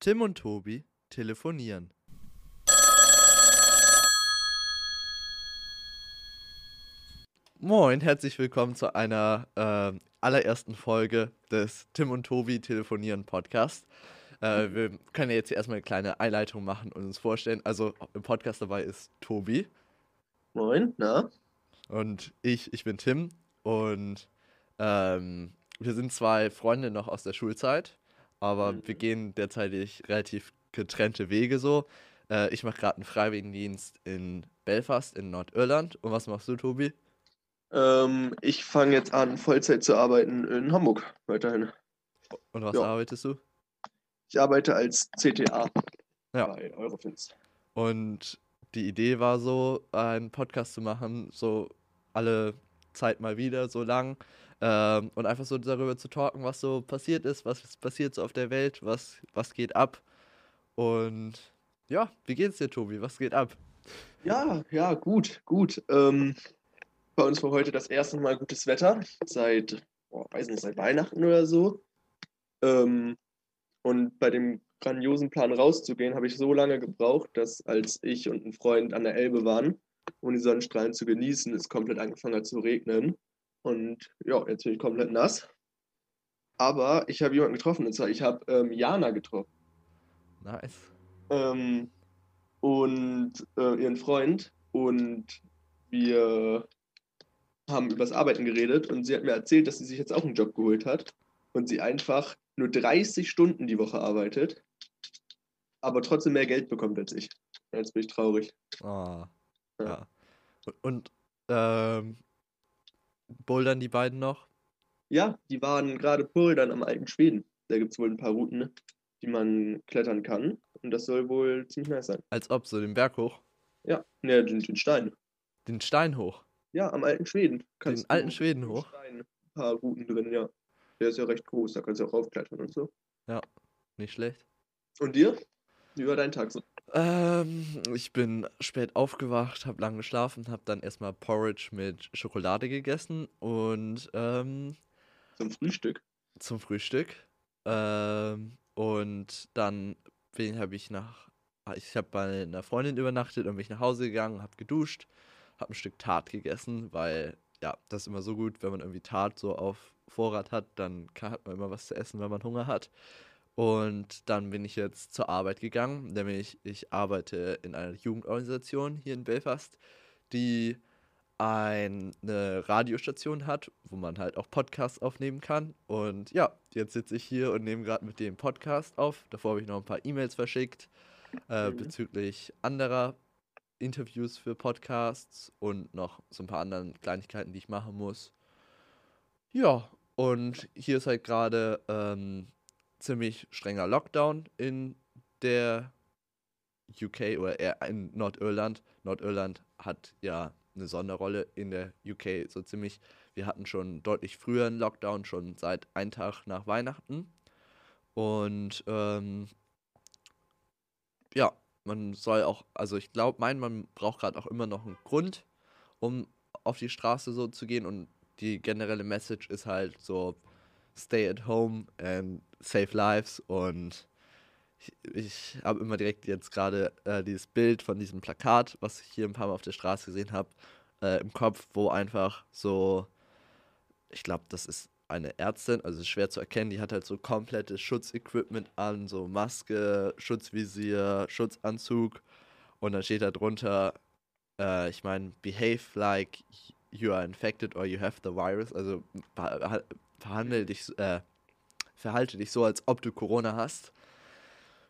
Tim und Tobi telefonieren. Moin, herzlich willkommen zu einer äh, allerersten Folge des Tim und Tobi telefonieren Podcast. Äh, wir können ja jetzt hier erstmal eine kleine Einleitung machen und uns vorstellen. Also im Podcast dabei ist Tobi Moin, na? und ich, ich bin Tim und ähm, wir sind zwei Freunde noch aus der Schulzeit, aber Mhm. wir gehen derzeitig relativ getrennte Wege so. Äh, ich mache gerade einen Freiwilligendienst in Belfast in Nordirland. Und was machst du, Tobi? Ähm, ich fange jetzt an, Vollzeit zu arbeiten in Hamburg weiterhin. Und was Ja. arbeitest du? Ich arbeite als CTA Ja. bei Eurofins. Und die Idee war so, einen Podcast zu machen, so alle Zeit mal wieder, so lang. Ähm, und einfach so darüber zu talken, was so passiert ist, was passiert so auf der Welt, was, was geht ab. Und ja, wie geht's dir, Tobi? Was geht ab? Ja, ja, gut, gut. Ähm, bei uns war heute das erste Mal gutes Wetter seit, boah, weiß nicht, seit Weihnachten oder so. Ähm, und bei dem grandiosen Plan rauszugehen, habe ich so lange gebraucht, dass als ich und ein Freund an der Elbe waren, um die Sonnenstrahlen zu genießen, es komplett angefangen hat zu regnen. Und ja, jetzt bin ich komplett nass. Aber ich habe jemanden getroffen, und zwar ich habe ähm, Jana getroffen. Nice. Ähm, und äh, ihren Freund und wir haben übers Arbeiten geredet und sie hat mir erzählt, dass sie sich jetzt auch einen Job geholt hat und sie einfach nur 30 Stunden die Woche arbeitet, aber trotzdem mehr Geld bekommt als ich. Jetzt bin ich traurig. Ah, Ja. ja. Und, ähm, bouldern die beiden noch? Ja, die waren gerade Purdern am alten Schweden. Da gibt es wohl ein paar Routen, die man klettern kann und das soll wohl ziemlich nice sein. Als ob, so den Berg hoch, Ja, ne, den, den Stein. den Stein hoch. Ja, am alten Schweden. Den alten Schweden hoch? Stein ein paar Routen drin, ja. Der ist ja recht groß, da kannst du auch raufklettern und so. Nicht schlecht. Und dir? Wie war dein Tag so? Ähm, ich bin spät aufgewacht, habe lang geschlafen, habe dann erstmal Porridge mit Schokolade gegessen und ähm, Zum Frühstück? zum Frühstück. Ähm, und dann bin habe ich nach ich habe bei einer Freundin übernachtet und bin ich nach Hause gegangen, habe geduscht, habe ein Stück Tart gegessen, weil ja, das ist immer so gut, wenn man irgendwie Tart so auf Vorrat hat, dann kann, hat man immer was zu essen, wenn man Hunger hat. Und dann bin ich jetzt zur Arbeit gegangen, nämlich ich arbeite in einer Jugendorganisation hier in Belfast, die eine Radiostation hat, wo man halt auch Podcasts aufnehmen kann. Und ja, jetzt sitze ich hier und nehme gerade mit dem Podcast auf. Davor habe ich noch ein paar E-Mails verschickt äh, Mhm. bezüglich anderer Interviews für Podcasts und noch so ein paar anderen Kleinigkeiten, die ich machen muss. Ja, und hier ist halt gerade ähm, ziemlich strenger Lockdown in der UK oder eher in Nordirland. Nordirland hat ja eine Sonderrolle in der UK so ziemlich. Wir hatten schon deutlich früher einen Lockdown, schon seit einem Tag nach Weihnachten. Und ähm, ja, man soll auch, also ich glaube, mein, man braucht gerade auch immer noch einen Grund, um auf die Straße so zu gehen. Und die generelle Message ist halt so, stay at home and save lives. Und ich, ich habe immer direkt jetzt gerade äh, dieses Bild von diesem Plakat, was ich hier ein paar Mal auf der Straße gesehen habe, äh, im Kopf, wo einfach so, ich glaube, das ist eine Ärztin, also schwer zu erkennen, die hat halt so komplettes Schutzequipment an, so Maske, Schutzvisier, Schutzanzug und dann steht da drunter, äh, ich meine, behave like you are infected or you have the virus, also verhandel dich, äh, verhalte dich so, als ob du Corona hast.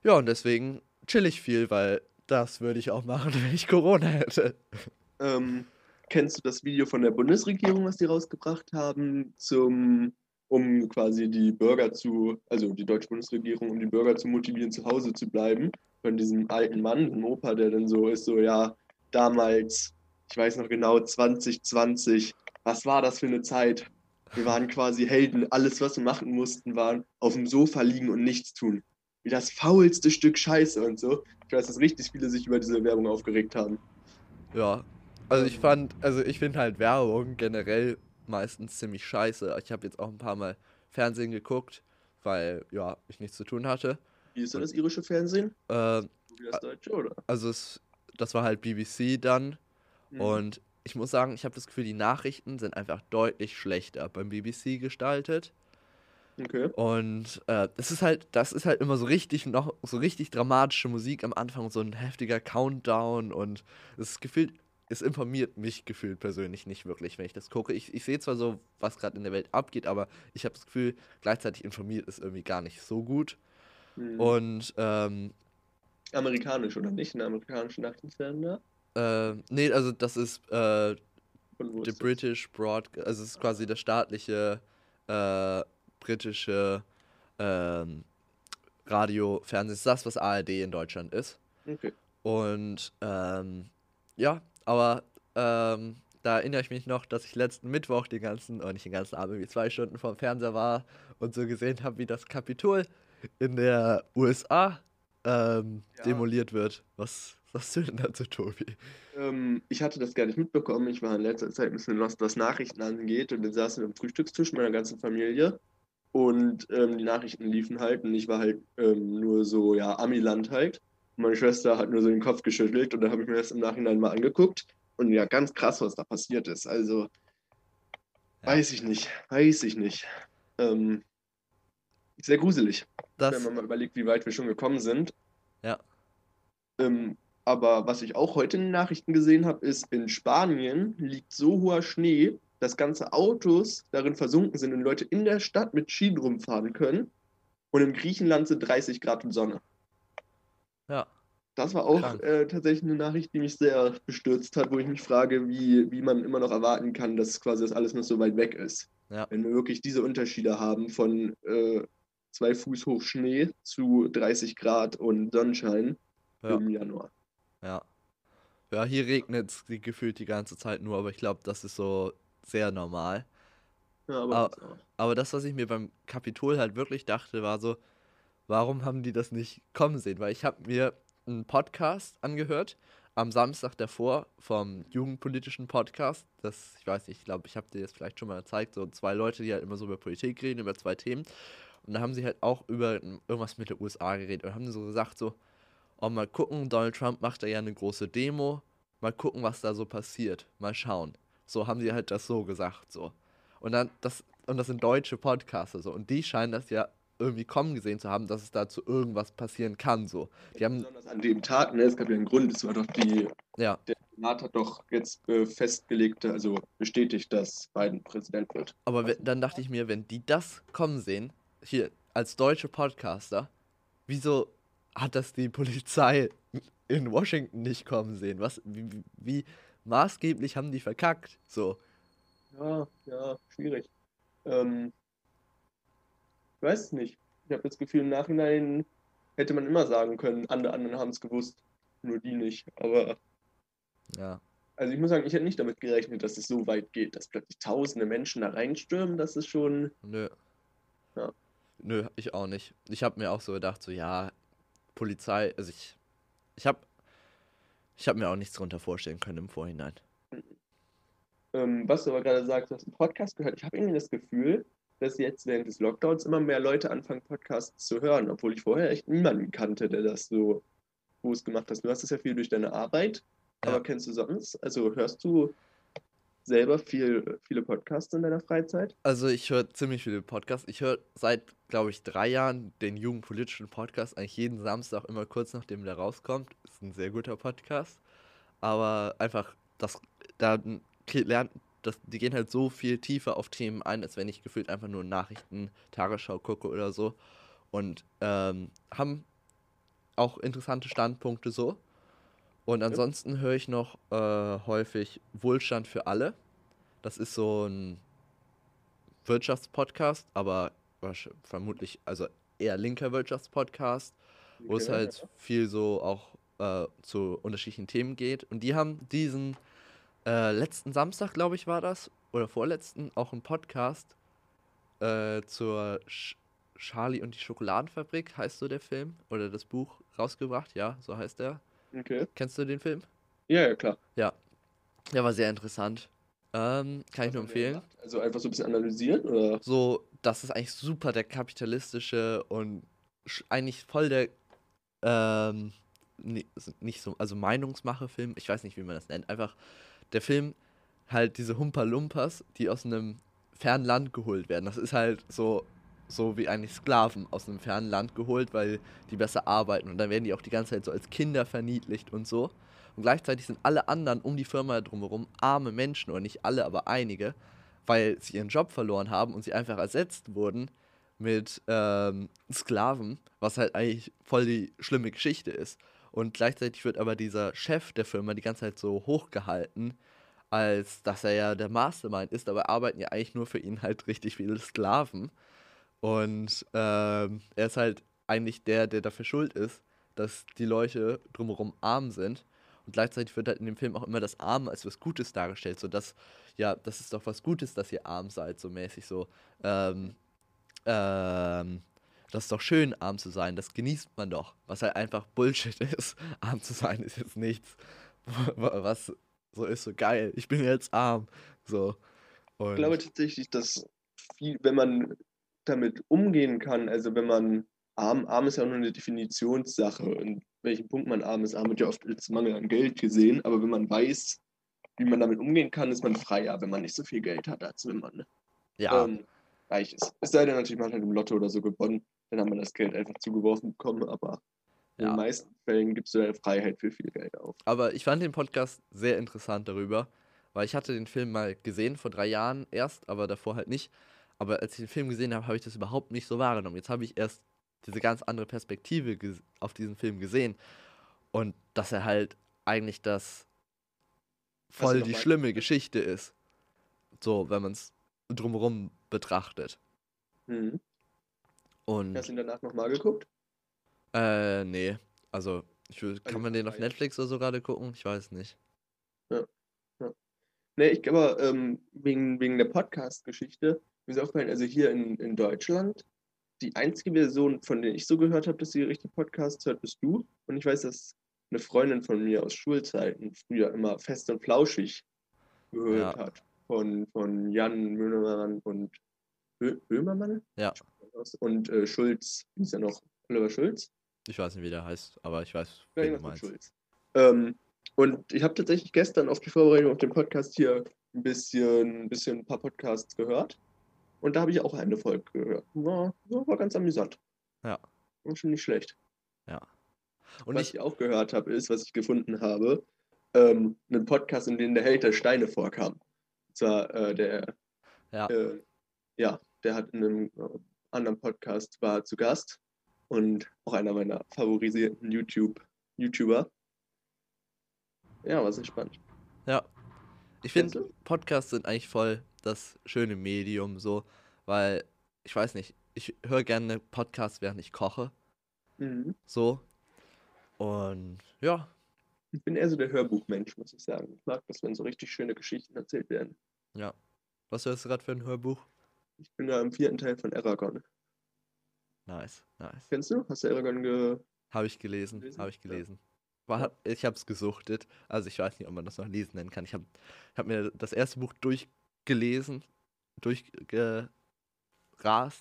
Ja, und deswegen chill ich viel, weil das würde ich auch machen, wenn ich Corona hätte. Ähm, kennst du das Video von der Bundesregierung, was die rausgebracht haben, zum, um quasi die Bürger zu, also die deutsche Bundesregierung, um die Bürger zu motivieren, zu Hause zu bleiben? Von diesem alten Mann, dem Opa, der dann so ist, so, ja, damals, ich weiß noch genau, 2020, was war das für eine Zeit? Wir waren quasi Helden, alles, was wir machen mussten, waren auf dem Sofa liegen und nichts tun. Wie das faulste Stück Scheiße und so. Ich weiß, dass richtig viele sich über diese Werbung aufgeregt haben. Ja, also ich fand, also ich finde halt Werbung generell meistens ziemlich scheiße. Ich habe jetzt auch ein paar Mal Fernsehen geguckt, weil ja, ich nichts zu tun hatte. Wie ist denn das irische Fernsehen? Äh, wie das deutsche, oder? also es, das war halt BBC dann. Mhm. Und ich muss sagen, ich habe das Gefühl, die Nachrichten sind einfach deutlich schlechter beim BBC gestaltet. Okay. Und äh, es ist halt, das ist halt immer so richtig noch, so richtig dramatische Musik am Anfang, so ein heftiger Countdown und es gefühlt, es informiert mich gefühlt persönlich nicht wirklich, wenn ich das gucke. Ich, ich sehe zwar so, was gerade in der Welt abgeht, aber ich habe das Gefühl, gleichzeitig informiert es irgendwie gar nicht so gut. Mhm. Und ähm, Amerikanisch, oder nicht? Ein amerikanischer Nachrichtensender? Äh, nee, also das ist äh, The? British Broadcast, also es ist quasi das staatliche äh, britische ähm, Radio, Fernsehen, ist das, was ARD in Deutschland ist. Okay. Und ähm, ja, aber ähm, da erinnere ich mich noch, dass ich letzten Mittwoch den ganzen, oder nicht den ganzen Abend, wie zwei Stunden vorm Fernseher war und so gesehen habe, wie das Kapitol in der USA ähm, Ja. demoliert wird. Was sagst du denn dazu, Tobi? Ähm, ich hatte das gar nicht mitbekommen. Ich war in letzter Zeit ein bisschen lost, was Nachrichten angeht. Und dann saßen wir am Frühstückstisch meiner ganzen Familie. Und ähm, die Nachrichten liefen halt. Und ich war halt ähm, nur so, ja, Amiland halt. Und meine Schwester hat nur so den Kopf geschüttelt. Und dann habe ich mir das im Nachhinein mal angeguckt. Und ja, ganz krass, was da passiert ist. Also, Ja. weiß ich nicht. Weiß ich nicht. Ähm, sehr gruselig. Das, wenn man mal überlegt, wie weit wir schon gekommen sind. Ja. Ähm, aber was ich auch heute in den Nachrichten gesehen habe, ist, in Spanien liegt so hoher Schnee, dass ganze Autos darin versunken sind und Leute in der Stadt mit Schienen rumfahren können. Und in Griechenland sind 30 Grad und Sonne. ja. Das war auch äh, tatsächlich eine Nachricht, die mich sehr bestürzt hat, wo ich mich frage, wie, wie man immer noch erwarten kann, dass quasi das alles noch so weit weg ist. Ja. Wenn wir wirklich diese Unterschiede haben von äh, zwei Fuß hoch Schnee zu 30 Grad und Sonnenschein Ja. im Januar. Ja. Ja, hier regnet es gefühlt die ganze Zeit nur, aber ich glaube, das ist so sehr normal. Ja, aber das auch. Aber das, was ich mir beim Kapitol halt wirklich dachte, war so, warum haben die das nicht kommen sehen? Weil ich habe mir einen Podcast angehört am Samstag davor vom jugendpolitischen Podcast. Das, ich weiß nicht, ich glaube, ich habe dir das vielleicht schon mal gezeigt. So zwei Leute, die halt immer so über Politik reden, über zwei Themen. Und da haben sie halt auch über irgendwas mit der USA geredet und haben so gesagt, so, oh, mal gucken, Donald Trump macht da ja eine große Demo. Mal gucken, was da so passiert. Mal schauen. So haben sie halt das so gesagt, so. Und dann, das, und das sind deutsche Podcaster so. Und die scheinen das ja irgendwie kommen gesehen zu haben, dass es dazu irgendwas passieren kann. So. Die haben, Besonders an dem Tag, ne, es gab ja einen Grund, es war doch die, ja, der Senat hat doch jetzt äh, festgelegt, also bestätigt, dass Biden Präsident wird. aber we- dann dachte ich mir, wenn die das kommen sehen, hier als deutsche Podcaster, wieso hat das die Polizei in Washington nicht kommen sehen? Was, wie, wie- maßgeblich haben die verkackt? So. Ja, ja, schwierig. Ähm, ich weiß es nicht. Ich habe das Gefühl, im Nachhinein hätte man immer sagen können, andere anderen haben es gewusst, nur die nicht. Aber Ja. also ich muss sagen, ich hätte nicht damit gerechnet, dass es so weit geht, dass plötzlich tausende Menschen da reinstürmen. Das ist schon. Nö. Ja. Nö, ich auch nicht. Ich habe mir auch so gedacht, so ja, Polizei, also ich, ich habe, ich habe mir auch nichts drunter vorstellen können im Vorhinein. Ähm, was du aber gerade sagst, du hast einen Podcast gehört. Ich habe irgendwie das Gefühl, dass jetzt während des Lockdowns immer mehr Leute anfangen, Podcasts zu hören, obwohl ich vorher echt niemanden kannte, der das so groß gemacht hat. Du hast es ja viel durch deine Arbeit, Ja. aber kennst du sonst? Also hörst du selber viel, viele Podcasts in deiner Freizeit? Also ich höre ziemlich viele Podcasts. Ich höre seit, glaube ich, drei Jahren den jugendpolitischen Podcast eigentlich jeden Samstag immer kurz nachdem der rauskommt. Ist ein sehr guter Podcast. Aber einfach, das, da lernt, das, die gehen halt so viel tiefer auf Themen ein, als wenn ich gefühlt einfach nur Nachrichten, Tagesschau gucke oder so. Und ähm, haben auch interessante Standpunkte so. Und ansonsten höre ich noch äh, häufig Wohlstand für alle. Das ist so ein Wirtschaftspodcast, aber vermutlich, also eher linker Wirtschaftspodcast, wo es halt viel so auch äh, zu unterschiedlichen Themen geht. Und die haben diesen äh, letzten Samstag, glaube ich, war das, oder vorletzten, auch einen Podcast äh, zur Sch Charlie und die Schokoladenfabrik, heißt so der Film, oder das Buch rausgebracht, ja, so heißt der. Okay. Kennst du den Film? Ja, ja, klar. Ja. Der war sehr interessant. Ähm, kann ich nur empfehlen. Also einfach so ein bisschen analysieren oder? So, das ist eigentlich super der kapitalistische und eigentlich voll der, ähm, nicht so, also Meinungsmache-Film, ich weiß nicht, wie man das nennt, einfach der Film halt diese Humpa Lumpas, die aus einem fernen Land geholt werden. Das ist halt so, so wie eigentlich Sklaven aus einem fernen Land geholt, weil die besser arbeiten und dann werden die auch die ganze Zeit so als Kinder verniedlicht und so. Und gleichzeitig sind alle anderen um die Firma drumherum arme Menschen, oder nicht alle, aber einige, weil sie ihren Job verloren haben und sie einfach ersetzt wurden mit ähm, Sklaven, was halt eigentlich voll die schlimme Geschichte ist. Und gleichzeitig wird aber dieser Chef der Firma die ganze Zeit so hochgehalten, als dass er ja der Mastermind ist, aber arbeiten ja eigentlich nur für ihn halt richtig viele Sklaven. Und ähm, er ist halt eigentlich der, der dafür schuld ist, dass die Leute drumherum arm sind. Und gleichzeitig wird halt in dem Film auch immer das Arme als was Gutes dargestellt, so dass, ja, das ist doch was Gutes, dass ihr arm seid, so mäßig so. Ähm, ähm, das ist doch schön, arm zu sein, das genießt man doch. Was halt einfach Bullshit ist. Arm zu sein ist jetzt nichts, wa- was so ist, so geil, ich bin jetzt arm. So. Und Ich glaube tatsächlich, dass viel, wenn man damit umgehen kann, also wenn man arm, arm ist ja nur eine Definitionssache, in welchem Punkt man arm ist. Arm wird ja oft als Mangel an Geld gesehen, aber wenn man weiß, wie man damit umgehen kann, ist man freier, wenn man nicht so viel Geld hat, als wenn man ja, ähm, reich ist. Es sei denn natürlich, man hat halt im Lotto oder so gewonnen, dann hat man das Geld einfach zugeworfen bekommen, aber in Ja. den meisten Fällen gibst du deine Freiheit für viel Geld auf. aber ich fand den Podcast sehr interessant darüber, weil ich hatte den Film mal gesehen, vor drei Jahren erst, aber davor halt nicht. Aber als ich den Film gesehen habe, habe ich das überhaupt nicht so wahrgenommen. Jetzt habe ich erst diese ganz andere Perspektive auf diesen Film gesehen. Und dass er halt eigentlich das voll die schlimme Geschichte ist. So, wenn man es drumherum betrachtet. Mhm. Und Hast du ihn danach nochmal geguckt? äh, nee. Also, ich Also kann man den auf. Netflix oder so gerade gucken? Ich weiß nicht. Nee, ich glaube, ähm, wegen, wegen der Podcast-Geschichte, mir ist aufgefallen, also hier in, in Deutschland, die einzige Version, von der ich so gehört habe, dass sie richtig Podcasts hört, bist du. Und ich weiß, dass eine Freundin von mir aus Schulzeiten früher immer fest und flauschig gehört Ja. hat. Von, von Jan Möhnemann und Bö Böhmermann? Ja. Und äh, Schulz, wie ist er noch? Oliver Schulz? Ich weiß nicht, wie der heißt, aber ich weiß, Ja, wen du meinst. Schulz. Ähm, und ich habe tatsächlich gestern auf die Vorbereitung auf den Podcast hier ein bisschen, ein bisschen ein paar Podcasts gehört. Und da habe ich auch eine Folge gehört. War, war, ganz amüsant. Ja. War schon nicht schlecht. Und was ich, ich auch gehört habe, ist, was ich gefunden habe, ähm, einen Podcast, in dem der Held der Steine vorkam. Und zwar äh, der, ja, äh, ja, der hat in einem äh, anderen Podcast war zu Gast und auch einer meiner favorisierten YouTube, YouTuber. Ja, war sehr spannend. ja. Ich finde? Podcasts sind eigentlich voll das schöne Medium, so, weil, ich weiß nicht, ich höre gerne Podcasts, während ich koche, Mhm. so. Und ja, Ich bin eher so der Hörbuchmensch, muss ich sagen. Ich mag das, wenn so richtig schöne Geschichten erzählt werden. ja. Was hörst du gerade für ein Hörbuch? Ich bin da im vierten Teil von Aragon. Nice, nice. Kennst du? Hast du Aragon ge... Habe ich gelesen, Gelesen? habe ich Ja. gelesen. War, Ich habe es gesuchtet. Also ich weiß nicht, ob man das noch lesen nennen kann. Ich habe hab mir das erste Buch durchgelesen, durchgerast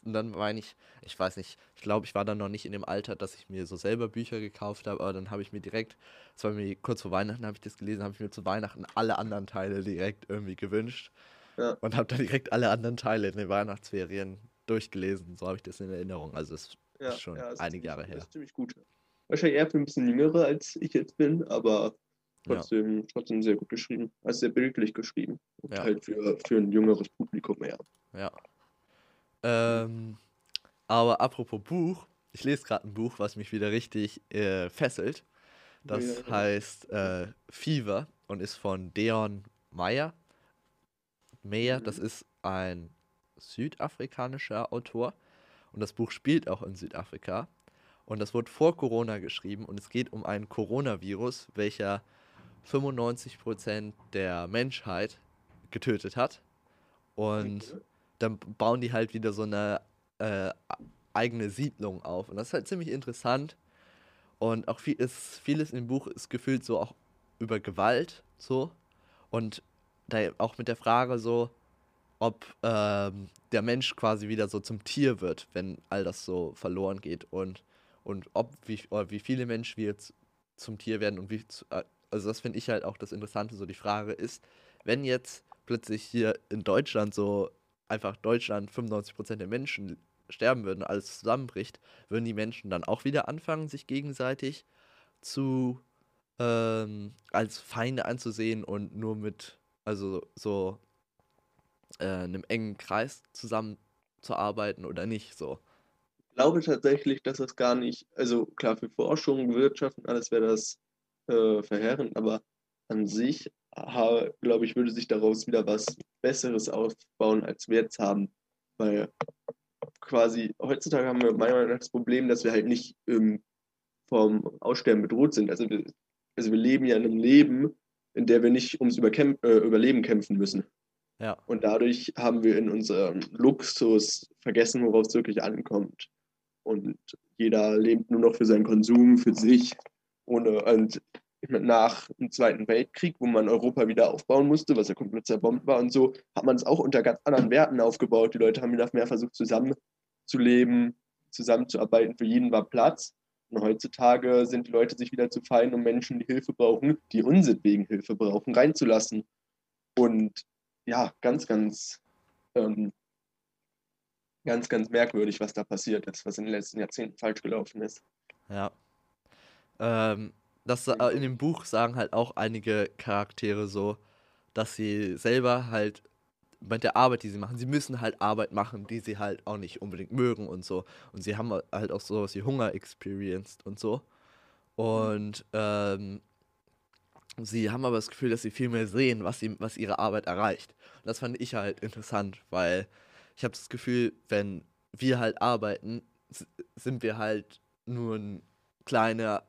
und dann meine ich, ich weiß nicht, ich glaube, ich war dann noch nicht in dem Alter, dass ich mir so selber Bücher gekauft habe, aber dann habe ich mir direkt, das war mir kurz vor Weihnachten, habe ich das gelesen, habe ich mir zu Weihnachten alle anderen Teile direkt irgendwie gewünscht Ja. und habe dann direkt alle anderen Teile in den Weihnachtsferien durchgelesen. So habe ich das in Erinnerung. Also es Ja, Ist schon ist einige ziemlich- Jahre das her. Ist ziemlich gut. Wahrscheinlich eher für ein bisschen jüngere, als ich jetzt bin, aber Ja. trotzdem, trotzdem sehr gut geschrieben. Also sehr bildlich geschrieben. Und Ja. halt für, für ein jüngeres Publikum mehr. Ja. Ähm, aber apropos Buch, ich lese gerade ein Buch, was mich wieder richtig äh, fesselt. Das Ja. heißt äh, Fever und ist von Deon Meyer. Meyer, das Mhm. ist ein südafrikanischer Autor. Und das Buch spielt auch in Südafrika. Und das wurde vor Corona geschrieben und es geht um einen Coronavirus, welcher 95% der Menschheit getötet hat. Und Okay. dann bauen die halt wieder so eine äh, eigene Siedlung auf. Und das ist halt ziemlich interessant. Und auch viel ist, vieles im Buch ist gefühlt so auch über Gewalt so. Und da auch mit der Frage so, ob ähm, der Mensch quasi wieder so zum Tier wird, wenn all das so verloren geht. Und und ob wie, wie viele Menschen wir jetzt zum Tier werden und wie, äh, also das finde ich halt auch das Interessante, so die Frage ist, wenn jetzt plötzlich hier in Deutschland so einfach Deutschland 95% der Menschen sterben würden, alles zusammenbricht, würden die Menschen dann auch wieder anfangen, sich gegenseitig zu ähm, als Feinde anzusehen und nur mit, also so äh, einem engen Kreis zusammenzuarbeiten oder nicht so. Ich glaube tatsächlich, dass das gar nicht, also klar, für Forschung, Wirtschaft und alles wäre das äh, verheerend, aber an sich, glaube ich, würde sich daraus wieder was Besseres aufbauen, als wir jetzt haben. Weil quasi heutzutage haben wir meiner Meinung nach das Problem, dass wir halt nicht ähm, vom Aussterben bedroht sind. Also wir, also wir leben ja in einem Leben, in der wir nicht ums Überkämp äh, Überleben kämpfen müssen. Ja. Und dadurch haben wir in unserem Luxus vergessen, worauf es wirklich ankommt. Und jeder lebt nur noch für seinen Konsum, für sich. Ohne, und nach dem Zweiten Weltkrieg, wo man Europa wieder aufbauen musste, was ja komplett zerbombt war und so, hat man es auch unter ganz anderen Werten aufgebaut. Die Leute haben wieder mehr versucht, zusammenzuleben, zusammenzuarbeiten. Für jeden war Platz. Und heutzutage sind die Leute sich wieder zu fein, um Menschen, die Hilfe brauchen, die unsitwegen Hilfe brauchen, reinzulassen. Und ja, ganz, ganz, ähm, ganz, ganz merkwürdig, was da passiert ist, was in den letzten Jahrzehnten falsch gelaufen ist. Ja. Ähm, das, äh, in dem Buch sagen halt auch einige Charaktere so, dass sie selber halt mit der Arbeit, die sie machen, sie müssen halt Arbeit machen, die sie halt auch nicht unbedingt mögen und so. Und sie haben halt auch sowas wie Hunger experienced und so. Und ähm, sie haben aber das Gefühl, dass sie viel mehr sehen, was, sie, was ihre Arbeit erreicht. Und das fand ich halt interessant, weil ich habe das Gefühl, wenn wir halt arbeiten, sind wir halt nur ein kleiner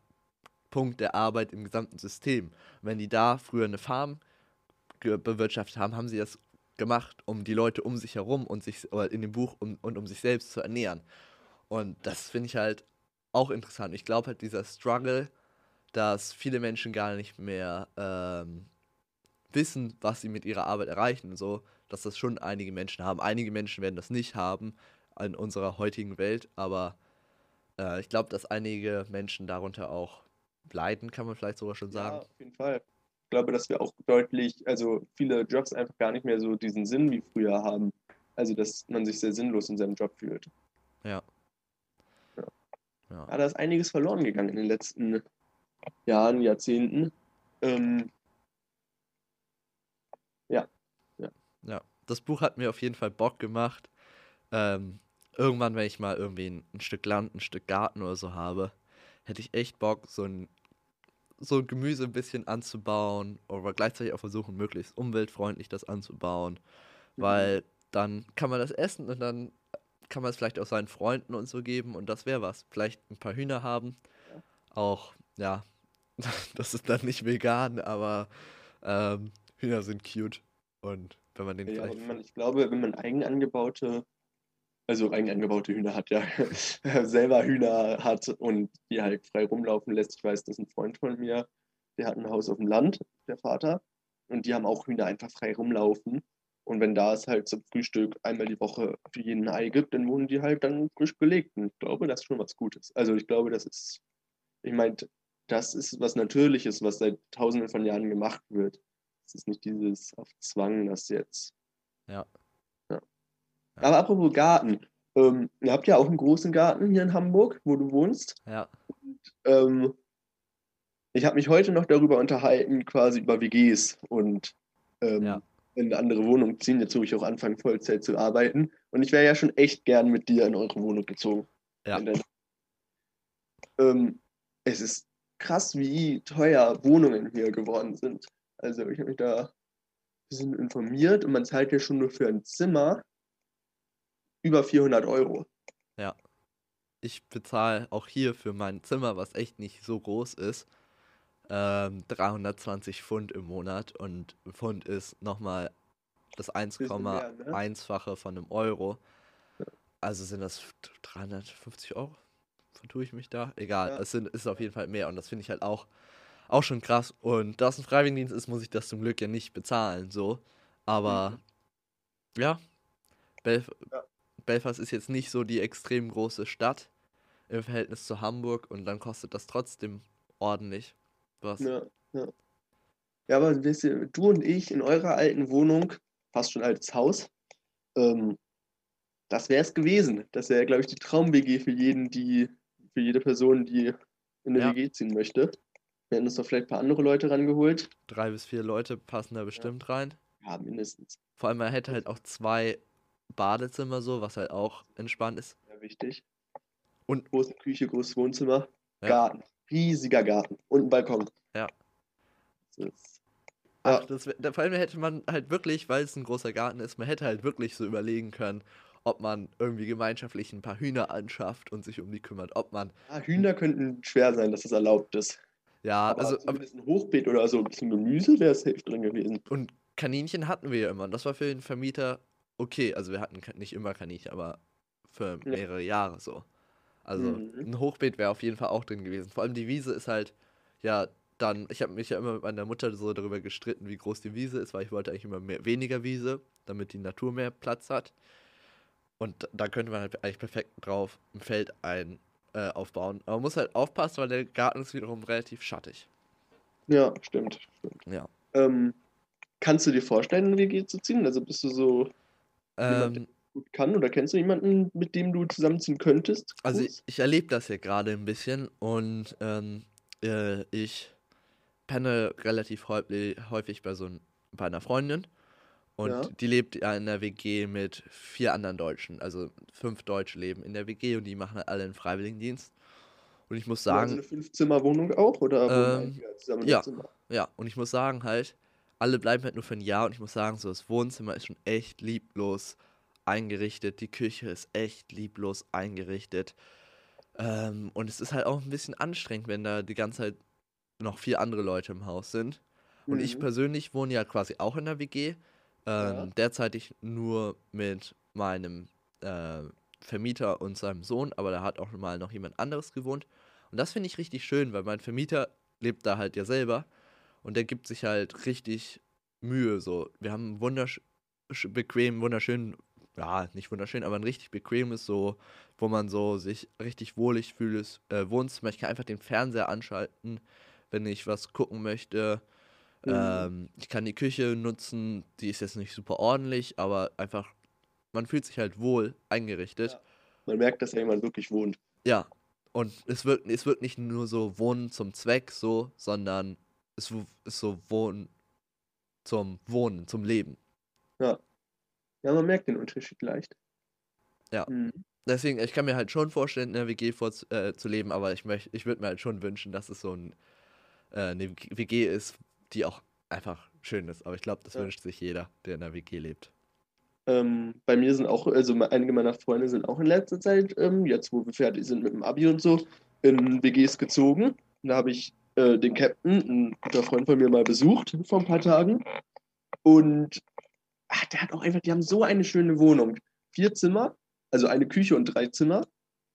Punkt der Arbeit im gesamten System. Und wenn die da früher eine Farm bewirtschaftet haben, haben sie das gemacht, um die Leute um sich herum und sich oder in dem Buch um, und um sich selbst zu ernähren. Und das finde ich halt auch interessant. Ich glaube halt dieser Struggle, dass viele Menschen gar nicht mehr ähm, wissen, was sie mit ihrer Arbeit erreichen, so, dass das schon einige Menschen haben. Einige Menschen werden das nicht haben in unserer heutigen Welt, aber äh, ich glaube, dass einige Menschen darunter auch leiden, kann man vielleicht sogar schon sagen. Ja, auf jeden Fall ich glaube, dass wir auch deutlich, also viele Jobs einfach gar nicht mehr so diesen Sinn wie früher haben. Also, dass man sich sehr sinnlos in seinem Job fühlt. Ja. Ja, ja. da ist einiges verloren gegangen in den letzten Jahren, Jahrzehnten. Ähm, ja. ja. Ja, das Buch hat mir auf jeden Fall Bock gemacht. Ähm, irgendwann, wenn ich mal irgendwie ein, ein Stück Land, ein Stück Garten oder so habe, hätte ich echt Bock, so ein so Gemüse ein bisschen anzubauen, aber gleichzeitig auch versuchen, möglichst umweltfreundlich das anzubauen. Mhm. Weil dann kann man das essen und dann kann man es vielleicht auch seinen Freunden und so geben und das wäre was. Vielleicht ein paar Hühner haben. Ja. Auch, ja, das ist dann nicht vegan, aber ähm, Hühner sind cute. Und wenn man den ja, vielleicht. Man, ich glaube, wenn man eigen angebaute also eigen Hühner hat, ja, selber Hühner hat und die halt frei rumlaufen lässt. Ich weiß, das ist ein Freund von mir, der hat ein Haus auf dem Land, der Vater, und die haben auch Hühner einfach frei rumlaufen. Und wenn da es halt zum Frühstück einmal die Woche für jeden ein Ei gibt, dann wurden die halt dann frisch gelegt. Und ich glaube, das ist schon was Gutes. Also ich glaube, das ist, ich meine, das ist was Natürliches, was seit tausenden von Jahren gemacht wird. Es ist nicht dieses auf Zwang, das jetzt. Ja. Aber apropos Garten. Ähm, ihr habt ja auch einen großen Garten hier in Hamburg, wo du wohnst. Ja. Und, ähm, ich habe mich heute noch darüber unterhalten, quasi über WGs und ähm, ja. in eine andere Wohnung ziehen. Jetzt, wo ich auch anfange, Vollzeit zu arbeiten. Und ich wäre ja schon echt gern mit dir in eure Wohnung gezogen. Ja. Ähm, es ist krass, wie teuer Wohnungen hier geworden sind. Also ich habe mich da ein bisschen informiert und man zahlt ja schon nur für ein Zimmer über 400 Euro. Ja. Ich bezahle auch hier für mein Zimmer, was echt nicht so groß ist, ähm, 320 Pfund im Monat. Und Pfund ist nochmal das 1,1-fache ne? von einem Euro. Also sind das 350 Euro? Vertue ich mich da? Egal, ja. es sind, ist auf jeden Fall mehr. Und das finde ich halt auch, auch schon krass. Und da es ein Freiwilligendienst ist, muss ich das zum Glück ja nicht bezahlen. So. Aber mhm. ja, Belf ja. Belfast ist jetzt nicht so die extrem große Stadt. im Verhältnis zu Hamburg und dann kostet das trotzdem ordentlich was. Ja, ja. Ja, aber wisst ihr, du und ich in eurer alten Wohnung, fast schon altes Haus, ähm, das wäre es gewesen. Das wäre, glaube ich, die Traum-WG für jeden, die, für jede Person, die in eine Ja. WG ziehen möchte. Wir hätten uns doch vielleicht ein paar andere Leute rangeholt. Drei bis vier Leute passen da bestimmt rein. Ja, mindestens. Vor allem, man hätte halt auch zwei Badezimmer so, was halt auch entspannt ist. Sehr wichtig. Und- große Küche, großes Wohnzimmer, Ja. Garten. Riesiger Garten. Und ein Balkon. Ja. Das Ach, Ja. das, da- vor allem hätte man halt wirklich, weil es ein großer Garten ist, man hätte halt wirklich so überlegen können, ob man irgendwie gemeinschaftlich ein paar Hühner anschafft und sich um die kümmert, ob man, ah, Hühner könnten schwer sein, dass das erlaubt ist. ja, Aber also, zumindest ein Hochbeet oder so ein bisschen Gemüse wäre safe drin gewesen. und Kaninchen hatten wir ja immer und das war für den Vermieter okay, also wir hatten nicht immer Kaninchen, aber für mehrere Jahre so. Also Mhm. ein Hochbeet wäre auf jeden Fall auch drin gewesen. Vor allem die Wiese ist halt, ja, dann, ich habe mich ja immer mit meiner Mutter so darüber gestritten, wie groß die Wiese ist, weil ich wollte eigentlich immer mehr, weniger Wiese, damit die Natur mehr Platz hat. Und da- da könnte man halt eigentlich perfekt drauf ein Feld ein, äh, aufbauen. Aber man muss halt aufpassen, weil der Garten ist wiederum relativ schattig. Ja, stimmt. stimmt. Ja. Ähm, kannst du dir vorstellen, eine WG zu ziehen? Also bist du so Jemand, Ähm, gut kann oder kennst du jemanden, mit dem du zusammenziehen könntest? Also Groß? ich, ich erlebe das hier gerade ein bisschen und ähm, äh, ich penne relativ häufig, häufig bei so ein, bei einer Freundin und Ja. die lebt ja in der WG mit vier anderen Deutschen, also fünf Deutsche leben in der WG und die machen halt alle einen Freiwilligendienst. Und ich muss Ja, also sagen, eine Fünf-Zimmer-Wohnung auch oder Ähm, ja. Ja, und ich muss sagen halt, alle bleiben halt nur für ein Jahr und ich muss sagen, so das Wohnzimmer ist schon echt lieblos eingerichtet, die Küche ist echt lieblos eingerichtet. Ähm, und es ist halt auch ein bisschen anstrengend, wenn da die ganze Zeit noch vier andere Leute im Haus sind. Und ich Mhm. persönlich wohne ja quasi auch in der WG. Ähm, Ja. Derzeitig nur mit meinem äh, Vermieter und seinem Sohn, aber da hat auch mal noch jemand anderes gewohnt. Und das finde ich richtig schön, weil mein Vermieter lebt da halt ja selber und der gibt sich halt richtig Mühe. So, wir haben einen wundersch sch- bequem, wunderschön, ja, nicht wunderschön, aber ein richtig bequemes, so, wo man so sich richtig wohlig fühlt, äh, Wohnzimmer. Ich kann einfach den Fernseher anschalten, wenn ich was gucken möchte. Mhm. Ähm, ich kann die Küche nutzen, die ist jetzt nicht super ordentlich, aber einfach, man fühlt sich halt wohl eingerichtet. Ja. Man merkt, dass da jemand wirklich wohnt. Ja, und es wird, es wird nicht nur so Wohnen zum Zweck so, sondern w- ist so Wohnen zum Wohnen, zum Leben. Ja, man merkt den Unterschied leicht. Ja. Mhm. Deswegen, ich kann mir halt schon vorstellen, in der WG vor, äh, zu leben, aber ich, möcht, ich würde mir halt schon wünschen, dass es so ein, äh, eine WG ist, die auch einfach schön ist. Aber ich glaube, das Ja. wünscht sich jeder, der in der WG lebt. Ähm, bei mir sind auch, also einige meiner Freunde sind auch in letzter Zeit, ähm, jetzt wo wir fertig sind mit dem Abi und so, in WGs gezogen. Und da habe ich äh, den Captain, ein guter Freund von mir, mal besucht vor ein paar Tagen. Und ach, der hat auch einfach, die haben so eine schöne Wohnung. Vier Zimmer, also eine Küche und drei Zimmer.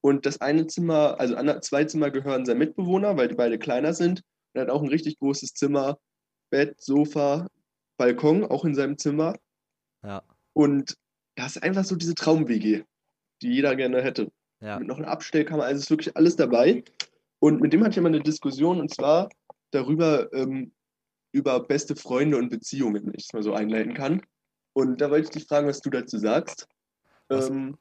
Und das eine Zimmer, also zwei Zimmer gehören seinem Mitbewohner, weil die beide kleiner sind. Und er hat auch ein richtig großes Zimmer, Bett, Sofa, Balkon, auch in seinem Zimmer. Ja, Und das ist einfach so diese Traum-WG, die jeder gerne hätte. ja, Mit noch einer Abstellkammer, also ist wirklich alles dabei. Und mit dem hatte ich immer eine Diskussion und zwar darüber, ähm, über beste Freunde und Beziehungen, wenn ich es mal so einleiten kann. Und da wollte ich dich fragen, was du dazu sagst. Ähm,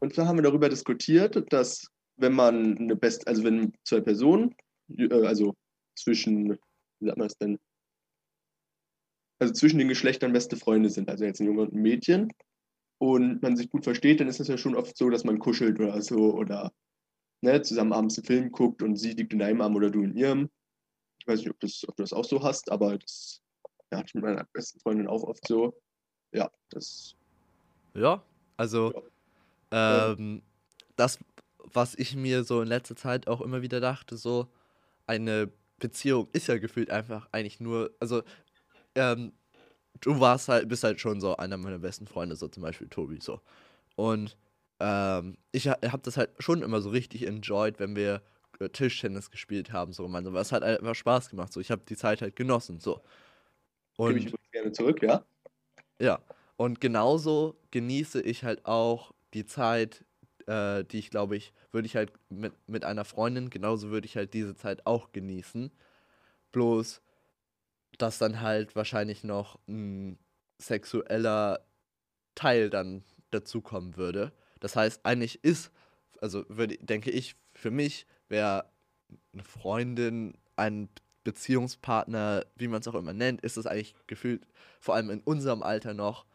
und zwar haben wir darüber diskutiert, dass wenn man eine best, also wenn zwei Personen, äh, also zwischen, wie sagt man das denn? Also zwischen den Geschlechtern beste Freunde sind, also jetzt ein Junge und ein Mädchen, und man sich gut versteht, dann ist es ja schon oft so, dass man kuschelt oder so oder ne, zusammen abends einen Film guckt und sie liegt in deinem Arm oder du in ihrem. Ich weiß nicht, ob, das, ob du das auch so hast, aber das ja, hatte ich mit meiner besten Freundin auch oft so. Ja, das. ja. Also, Ja. ähm, das, was ich mir so in letzter Zeit auch immer wieder dachte, so eine Beziehung ist ja gefühlt einfach eigentlich nur, also, ähm, du warst halt, bist halt schon so einer meiner besten Freunde, so zum Beispiel Tobi, so. Und ähm, ich ha habe das halt schon immer so richtig enjoyed, wenn wir äh, Tischtennis gespielt haben, so gemeinsam. weil Es hat einfach Spaß gemacht, so. Ich habe die Zeit halt genossen, so. Gebe ich Und gerne zurück, ja? ja, und genauso genieße ich halt auch die Zeit äh, die ich glaube ich, würde ich halt mit, mit einer Freundin, genauso würde ich halt diese Zeit auch genießen. Bloß, dass dann halt wahrscheinlich noch ein sexueller Teil dann dazukommen würde. Das heißt, eigentlich ist, also würde, denke ich, für mich wäre eine Freundin, ein Beziehungspartner, wie man es auch immer nennt, ist es eigentlich gefühlt, vor allem in unserem Alter noch,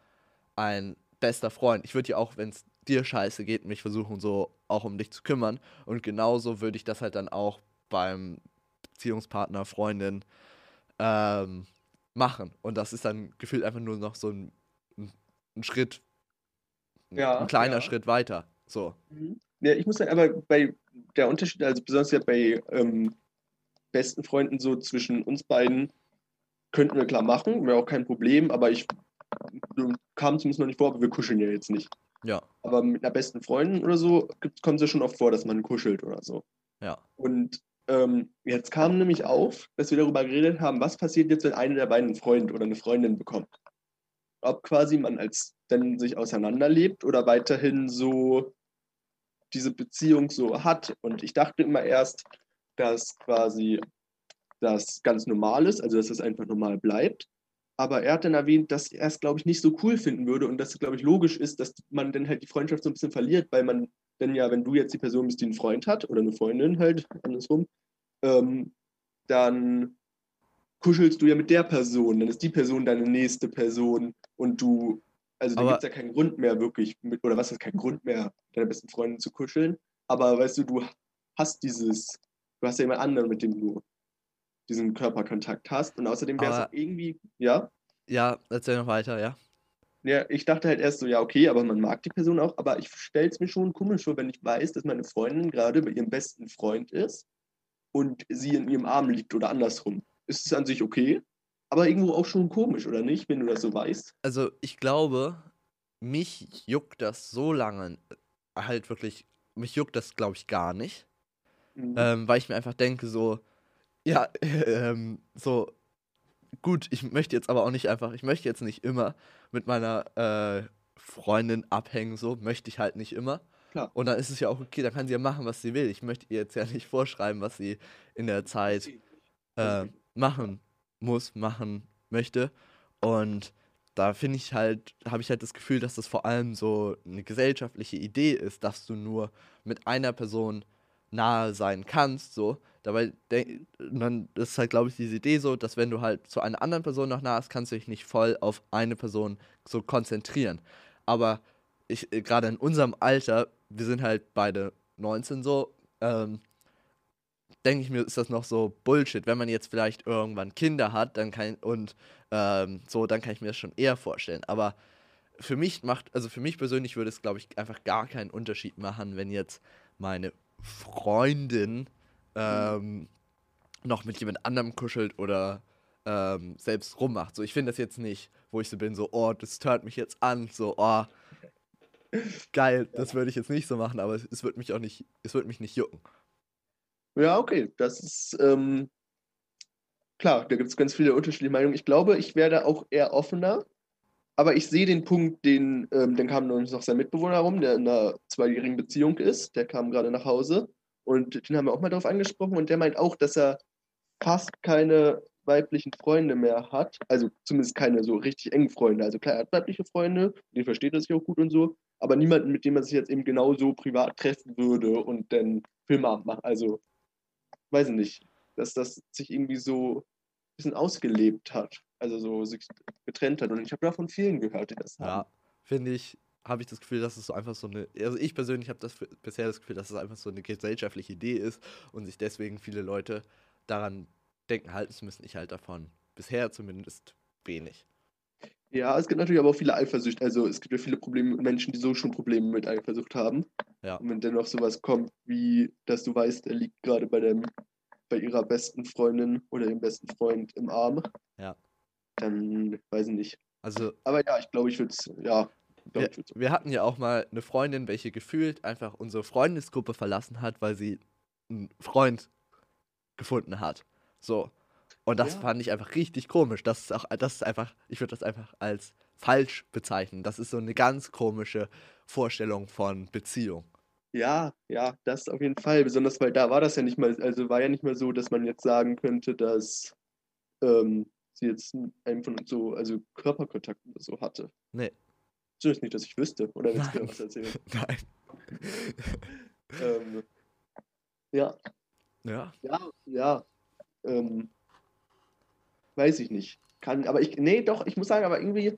ein bester Freund. Ich würde ja auch, wenn es dir scheiße geht, mich versuchen, so auch um dich zu kümmern. Und genauso würde ich das halt dann auch beim Beziehungspartner, Freundin ähm, machen. Und das ist dann gefühlt einfach nur noch so ein, ein, ein Ja, ein kleiner ja. Schritt weiter. So. Mhm. Ja, ich muss sagen, aber bei der Unterschied, also besonders ja bei ähm, besten Freunden so zwischen uns beiden, könnten wir klar machen, wäre auch kein Problem, aber ich kam zumindest noch nicht vor, aber wir kuscheln ja jetzt nicht. Ja, Aber mit einer besten Freundin oder so kommt es ja schon oft vor, dass man kuschelt oder so. ja. Und ähm, jetzt kam nämlich auf, dass wir darüber geredet haben, was passiert jetzt, wenn einer der beiden einen Freund oder eine Freundin bekommt. Ob quasi man als dann sich auseinanderlebt oder weiterhin so diese Beziehung so hat. Und ich dachte immer erst, dass quasi das ganz normal ist, also dass es einfach normal bleibt. Aber er hat dann erwähnt, dass er es, glaube ich, nicht so cool finden würde und dass es, glaube ich, logisch ist, dass man dann halt die Freundschaft so ein bisschen verliert, weil man dann ja, wenn du jetzt die Person bist, die einen Freund hat oder eine Freundin halt, andersrum, ähm, dann kuschelst du ja mit der Person, dann ist die Person deine nächste Person und du, also da gibt es ja keinen Grund mehr wirklich, mit, oder was ist kein Grund mehr, deiner besten Freundin zu kuscheln, aber weißt du, du hast dieses, du hast ja jemand anderen, mit dem du diesen Körperkontakt hast und außerdem wäre es auch irgendwie, ja, Ja, erzähl noch weiter, ja. ja, ich dachte halt erst so, ja, okay, aber man mag die Person auch, aber ich stelle es mir schon komisch vor, wenn ich weiß, dass meine Freundin gerade bei ihrem besten Freund ist und sie in ihrem Arm liegt oder andersrum. Ist es an sich okay, aber irgendwo auch schon komisch, oder nicht, wenn du das so weißt? Also ich glaube, mich juckt das so lange äh, halt wirklich, mich juckt das glaube ich gar nicht, Mhm. ähm, weil ich mir einfach denke so, ja, ähm, so gut, ich möchte jetzt aber auch nicht einfach, ich möchte jetzt nicht immer mit meiner äh, Freundin abhängen, so möchte ich halt nicht immer. Klar. Und dann ist es ja auch okay, dann kann sie ja machen, was sie will. Ich möchte ihr jetzt ja nicht vorschreiben, was sie in der Zeit äh, machen muss, machen möchte. Und da finde ich halt, habe ich halt das Gefühl, dass das vor allem so eine gesellschaftliche Idee ist, dass du nur mit einer Person nahe sein kannst, so. Dabei, dann ist halt, glaube ich, diese Idee so, dass wenn du halt zu einer anderen Person noch nah bist, kannst du dich nicht voll auf eine Person so konzentrieren. Aber ich, äh, gerade in unserem Alter, wir sind halt beide 19 so, ähm, denke ich mir, ist das noch so Bullshit. Wenn man jetzt vielleicht irgendwann Kinder hat, dann kann und ähm, so, dann kann ich mir das schon eher vorstellen. Aber für mich macht, also für mich persönlich würde es, glaube ich, einfach gar keinen Unterschied machen, wenn jetzt meine Freundin ähm, noch mit jemand anderem kuschelt oder ähm, selbst rummacht. So, ich finde das jetzt nicht, wo ich so bin, so, oh, das hört mich jetzt an, so, oh, geil, das würde ich jetzt nicht so machen, aber es, es wird mich auch nicht, es wird mich nicht jucken. Ja, okay, das ist ähm, klar, da gibt es ganz viele unterschiedliche Meinungen. Ich glaube, ich werde auch eher offener, aber ich sehe den Punkt, den, ähm, dann kam uns noch sein Mitbewohner rum, der in einer zweijährigen Beziehung ist, der kam gerade nach Hause. Und den haben wir auch mal darauf angesprochen. Und der meint auch, dass er fast keine weiblichen Freunde mehr hat, also zumindest keine so richtig engen Freunde. Also klar, er hat weibliche Freunde, den versteht er sich auch gut und so, aber niemanden, mit dem er sich jetzt eben genauso privat treffen würde und dann Filmabend machen. Also weiß ich nicht, dass das sich irgendwie so ein bisschen ausgelebt hat, also so sich getrennt hat. Und ich habe da von vielen gehört, die das haben. Ja, finde ich, habe ich das Gefühl, dass es so einfach so eine, also ich persönlich habe das bisher das Gefühl, dass es einfach so eine gesellschaftliche Idee ist und sich deswegen viele Leute daran denken, halten zu müssen. Ich halt davon bisher zumindest wenig. Ja, es gibt natürlich aber auch viele Eifersucht. Also es gibt ja viele Probleme, Menschen, die so schon Probleme mit Eifersucht haben. Ja. Und wenn dennoch sowas kommt, wie, dass du weißt, er liegt gerade bei dem, bei ihrer besten Freundin oder dem besten Freund im Arm, Ja. dann weiß ich nicht. Also Aber ja, ich glaube, ich würde es, ja, glaub, wir, wir hatten ja auch mal eine Freundin, welche gefühlt einfach unsere Freundesgruppe verlassen hat, weil sie einen Freund gefunden hat. So. Und das Ja. fand ich einfach richtig komisch. Das ist auch, das ist einfach, ich würde das einfach als falsch bezeichnen. Das ist so eine ganz komische Vorstellung von Beziehung. Ja, ja, das auf jeden Fall. Besonders weil da war das ja nicht mal, also war ja nicht mal so, dass man jetzt sagen könnte, dass ähm, sie jetzt einen von uns so, also Körperkontakt oder so hatte. Nee. Zumindest nicht, dass ich wüsste. Oder willst du was erzählen? Nein. ähm, ja, ja. ja, ja. Ähm, weiß ich nicht. Kann, aber ich, nee, doch, ich muss sagen, aber irgendwie,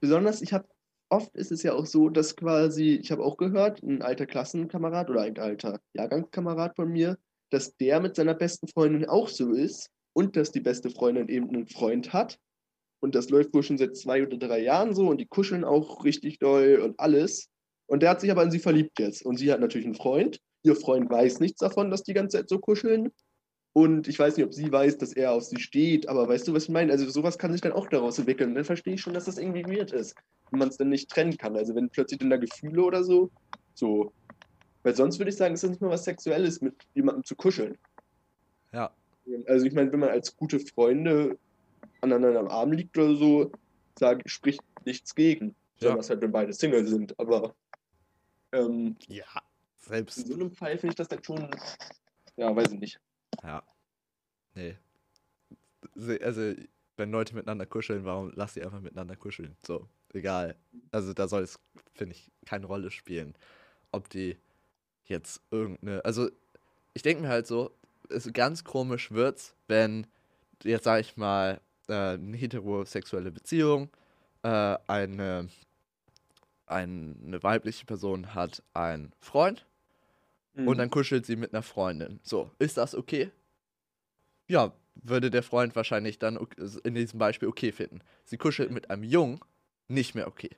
besonders, ich habe, oft ist es ja auch so, dass quasi, ich habe auch gehört, ein alter Klassenkamerad oder ein alter Jahrgangskamerad von mir, dass der mit seiner besten Freundin auch so ist und dass die beste Freundin eben einen Freund hat. Und das läuft wohl schon seit zwei oder drei Jahren so und die kuscheln auch richtig doll und alles. Und der hat sich aber in sie verliebt jetzt. Und sie hat natürlich einen Freund. Ihr Freund weiß nichts davon, dass die ganze Zeit so kuscheln. Und ich weiß nicht, ob sie weiß, dass er auf sie steht, aber weißt du, was ich meine? Also sowas kann sich dann auch daraus entwickeln. Und dann verstehe ich schon, dass das irgendwie weird ist, wenn man es dann nicht trennen kann. Also wenn plötzlich dann da Gefühle oder so, so. Weil sonst würde ich sagen, ist das nicht mal was Sexuelles, mit jemandem zu kuscheln. Ja. Also ich meine, wenn man als gute Freunde aneinander am Arm liegt oder so, sage, spricht nichts gegen. Ja. Besonders halt, wenn beide Single sind. Aber ähm, Ja. in Selbst. so einem Fall finde ich das dann schon, ja, weiß ich nicht. Ja. Nee. Also, wenn Leute miteinander kuscheln, warum lass sie einfach miteinander kuscheln? So, egal. Also, da soll es, finde ich, keine Rolle spielen, ob die jetzt irgendeine. Also, ich denke mir halt so, es ganz komisch wird's, wenn jetzt, sag ich mal, äh, eine heterosexuelle Beziehung, äh, eine, eine weibliche Person hat einen Freund Mhm. und dann kuschelt sie mit einer Freundin. So, ist das okay? Ja, würde der Freund wahrscheinlich dann in diesem Beispiel okay finden. Sie kuschelt mit einem Jungen, nicht mehr okay.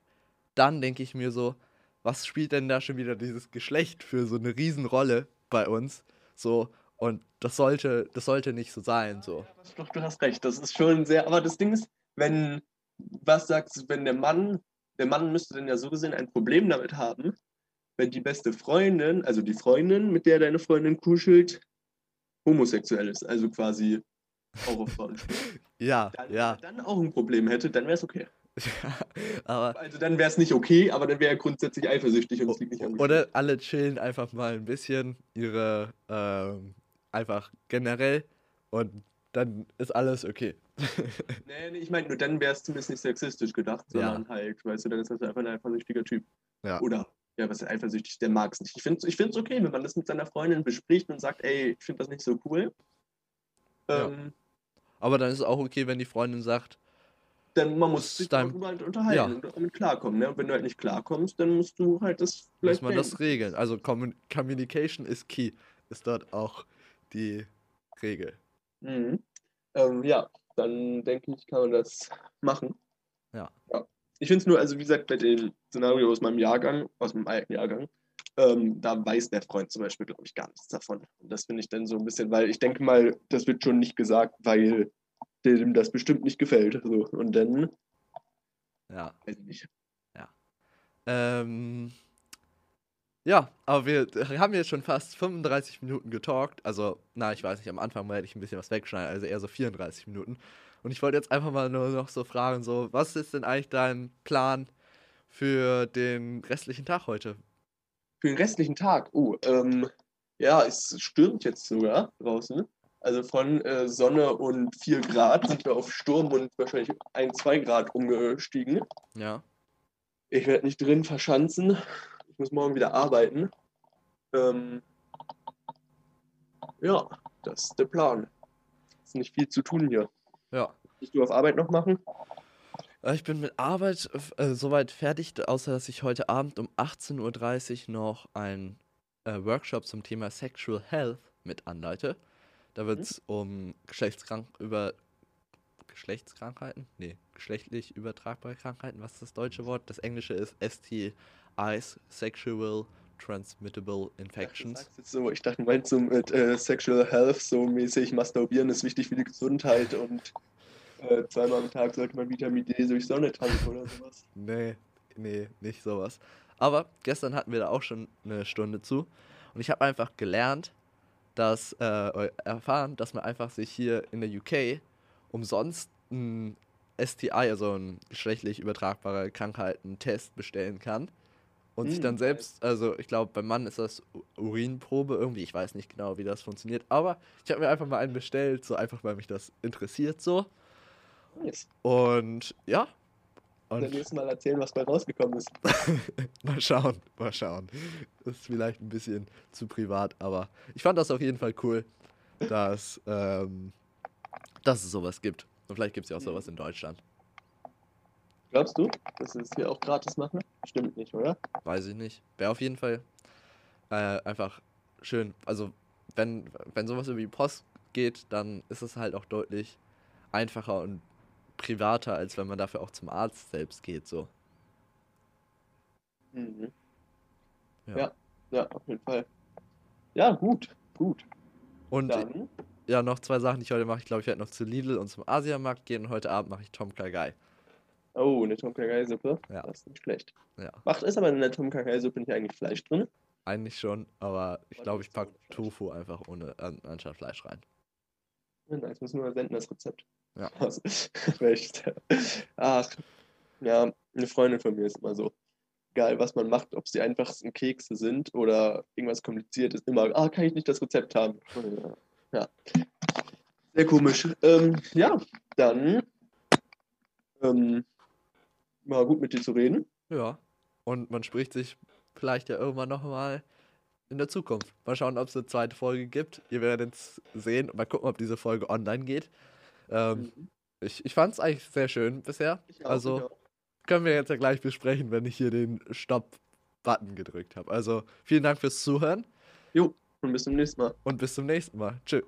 Dann denke ich mir so, was spielt denn da schon wieder dieses Geschlecht für so eine Riesenrolle bei uns? So, und das sollte, das sollte nicht so sein, so. Ja, doch, du hast recht, das ist schon sehr, aber das Ding ist, wenn, was sagst du, wenn der Mann, der Mann müsste dann ja so gesehen ein Problem damit haben, wenn die beste Freundin, also die Freundin, mit der deine Freundin kuschelt, homosexuell ist, also quasi auch auf Frauen steht. Ja, Dann, ja. dann auch ein Problem hätte, dann wäre es okay. aber Also dann wäre es nicht okay, aber dann wäre er grundsätzlich eifersüchtig und es liegt nicht an mir. Oder alle chillen einfach mal ein bisschen ihre, ähm, einfach generell und dann ist alles okay. Nee, nee, ich meine, nur dann wäre es zumindest nicht sexistisch gedacht, Ja. sondern halt, weißt du, dann ist das einfach ein eifersüchtiger Typ. Ja. Oder, ja, was ist eifersüchtig, der mag es nicht. Ich finde es okay, wenn man das mit seiner Freundin bespricht und sagt, ey, ich finde das nicht so cool. Ja. Ähm, Aber dann ist es auch okay, wenn die Freundin sagt, Dann man muss sich dein- darüber halt unterhalten Ja. und damit klarkommen. Ne? Und wenn du halt nicht klarkommst, dann musst du halt das muss vielleicht man das beenden. regeln. Also Commun Communication is key, ist dort auch die Regel. Mhm. Ähm, ja, dann denke ich, kann man das machen. Ja. Ich finde es nur, also wie gesagt, bei dem Szenario aus meinem Jahrgang, aus meinem alten Jahrgang, ähm, da weiß der Freund zum Beispiel, glaube ich, gar nichts davon. Und das finde ich dann so ein bisschen, weil ich denke mal, das wird schon nicht gesagt, weil dem das bestimmt nicht gefällt. So. Und dann, Ja. weiß ich nicht. Ähm, ja, aber wir haben jetzt schon fast 35 Minuten getalkt. Also, na, ich weiß nicht, am Anfang werde ich ein bisschen was wegschneiden, also eher so 34 Minuten. Und ich wollte jetzt einfach mal nur noch so fragen, so, was ist denn eigentlich dein Plan für den restlichen Tag heute? Für den restlichen Tag, oh, ähm, ja, es stürmt jetzt sogar draußen. Also von äh, Sonne und 4 Grad sind wir auf Sturm und wahrscheinlich 1, 2 Grad umgestiegen. Ja. Ich werde nicht drin verschanzen. Ich muss morgen wieder arbeiten. Ähm, ja, das ist der Plan. Ist nicht viel zu tun hier. Ja. Willst du auf Arbeit noch machen? Äh, Ich bin mit Arbeit äh, soweit fertig, außer dass ich heute Abend um 18.30 Uhr noch einen äh, Workshop zum Thema Sexual Health mit anleite. Da wird es um Geschlechtskrank über Geschlechtskrankheiten? Nee, geschlechtlich übertragbare Krankheiten. Was ist das deutsche Wort? Das englische ist STIs, Sexual Transmittable Du Infections. jetzt so, ich dachte, du meinst so mit äh, Sexual Health, so mäßig masturbieren ist wichtig für die Gesundheit und äh, zweimal am Tag sollte man Vitamin D durch Sonne tanken oder sowas. Nee, nee, nicht sowas. Aber gestern hatten wir da auch schon eine Stunde zu. Und ich habe einfach gelernt, dass, äh, erfahren, dass man einfach sich hier in der UK umsonst ein STI, also ein geschlechtlich übertragbare Krankheiten-Test bestellen kann. und sich Hm, dann nice. selbst, also ich glaube, beim Mann ist das Urinprobe irgendwie, ich weiß nicht genau, wie das funktioniert, aber ich habe mir einfach mal einen bestellt, so einfach, weil mich das interessiert so. Nice. Und ja, Dann und nächstes Mal erzählen, was bei rausgekommen ist. mal schauen, mal schauen. Das ist vielleicht ein bisschen zu privat, aber ich fand das auf jeden Fall cool, dass, ähm, dass es sowas gibt. Und vielleicht gibt es ja auch sowas in Deutschland. Glaubst du, dass es hier auch gratis machen? Stimmt nicht, oder? Weiß ich nicht. Wäre auf jeden Fall äh, einfach schön. Also, wenn, wenn sowas über die Post geht, dann ist es halt auch deutlich einfacher und privater, als wenn man dafür auch zum Arzt selbst geht. So. Mhm. Ja. Ja. ja, auf jeden Fall. Ja, gut, gut. Und Dann, ja, noch zwei Sachen, die ich heute mache. Ich glaube, ich werde noch zu Lidl und zum Asiamarkt gehen und heute Abend mache ich Tom Kagai. oh, eine Tom Kha-Gai-Suppe. Ja. Das ist nicht schlecht. Ja. Macht ist aber in der Tom Kha-Gai-Suppe nicht eigentlich Fleisch drin? Eigentlich schon, aber ich glaube, ich packe? Tofu einfach ohne an, anstatt Fleisch rein. Nice, muss nur senden, das Rezept. Ja. Also, echt. Ach, ja, eine Freundin von mir ist immer so. Egal, was man macht, ob sie einfachsten Kekse sind oder irgendwas kompliziertes, immer, ah, kann ich nicht das Rezept haben? Ja. Sehr komisch. Ähm, ja, dann ähm, war gut mit dir zu reden. Ja. Und man spricht sich vielleicht ja irgendwann nochmal in der Zukunft. Mal schauen, ob es eine zweite Folge gibt. Ihr werdet es sehen. Mal gucken, ob diese Folge online geht. Ähm, ich ich fand es eigentlich sehr schön bisher. Auch, also können wir jetzt ja gleich besprechen, wenn ich hier den Stopp-Button gedrückt habe. Also vielen Dank fürs Zuhören Und bis zum nächsten Mal. und bis zum nächsten Mal. Tschüss.